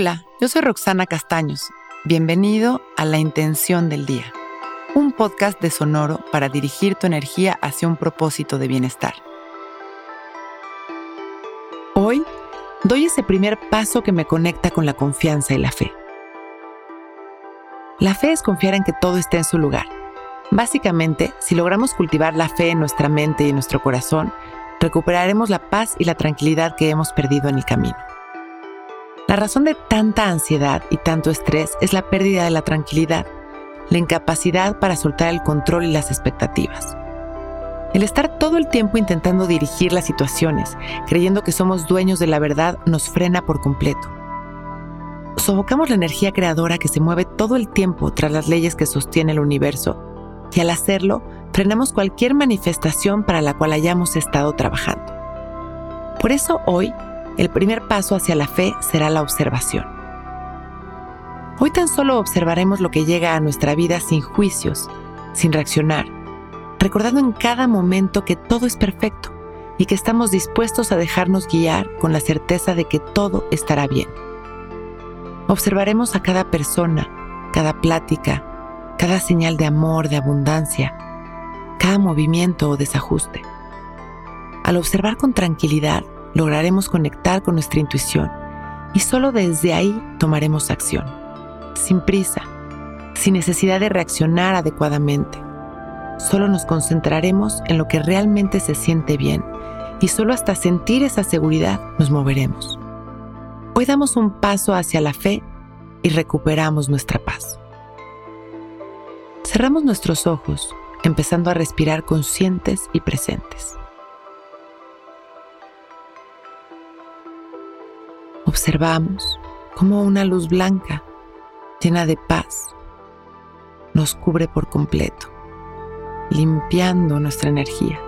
Hola, yo soy Roxana Castaños. Bienvenido a La Intención del Día, un podcast de Sonoro para dirigir tu energía hacia un propósito de bienestar. Hoy doy ese primer paso que me conecta con la confianza y la fe. La fe es confiar en que todo está en su lugar. Básicamente, si logramos cultivar la fe en nuestra mente y en nuestro corazón, recuperaremos la paz y la tranquilidad que hemos perdido en el camino. La razón de tanta ansiedad y tanto estrés es la pérdida de la tranquilidad, la incapacidad para soltar el control y las expectativas. El estar todo el tiempo intentando dirigir las situaciones, creyendo que somos dueños de la verdad, nos frena por completo. Sofocamos la energía creadora que se mueve todo el tiempo tras las leyes que sostiene el universo, y al hacerlo, frenamos cualquier manifestación para la cual hayamos estado trabajando. Por eso hoy el primer paso hacia la fe será la observación. Hoy tan solo observaremos lo que llega a nuestra vida sin juicios, sin reaccionar, recordando en cada momento que todo es perfecto y que estamos dispuestos a dejarnos guiar con la certeza de que todo estará bien. Observaremos a cada persona, cada plática, cada señal de amor, de abundancia, cada movimiento o desajuste. Al observar con tranquilidad, lograremos conectar con nuestra intuición y solo desde ahí tomaremos acción, sin prisa, sin necesidad de reaccionar adecuadamente. Solo nos concentraremos en lo que realmente se siente bien y solo hasta sentir esa seguridad nos moveremos. Hoy damos un paso hacia la fe y recuperamos nuestra paz. Cerramos nuestros ojos, empezando a respirar conscientes y presentes. Observamos como una luz blanca, llena de paz, nos cubre por completo, limpiando nuestra energía.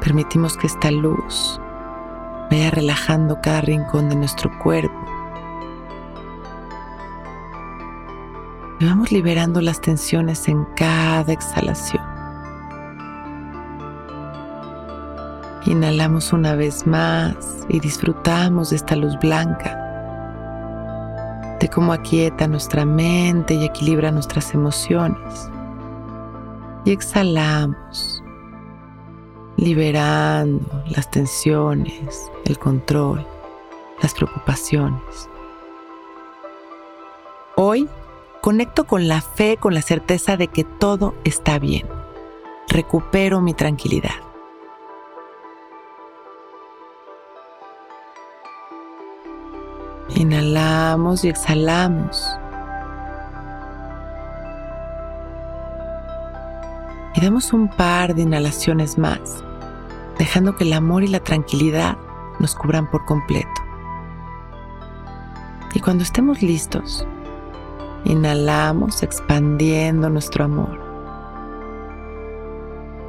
Permitimos que esta luz vaya relajando cada rincón de nuestro cuerpo. Y vamos liberando las tensiones en cada exhalación. Inhalamos una vez más y disfrutamos de esta luz blanca, de cómo aquieta nuestra mente y equilibra nuestras emociones. Y exhalamos, liberando las tensiones, el control, las preocupaciones. Hoy conecto con la fe, con la certeza de que todo está bien. Recupero mi tranquilidad. Inhalamos y exhalamos. Y damos un par de inhalaciones más, dejando que el amor y la tranquilidad nos cubran por completo. Y cuando estemos listos, inhalamos expandiendo nuestro amor.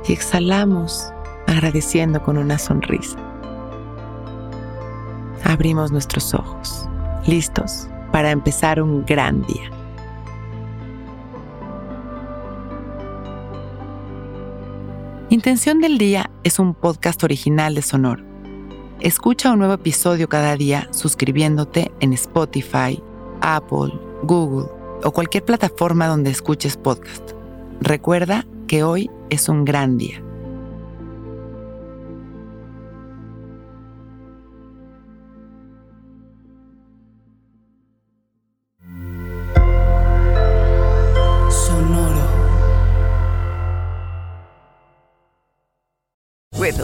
Y exhalamos agradeciendo con una sonrisa. Abrimos nuestros ojos listos para empezar un gran día. Intención del Día es un podcast original de Sonor. Escucha un nuevo episodio cada día suscribiéndote en Spotify, Apple, Google o cualquier plataforma donde escuches podcast. Recuerda que hoy es un gran día.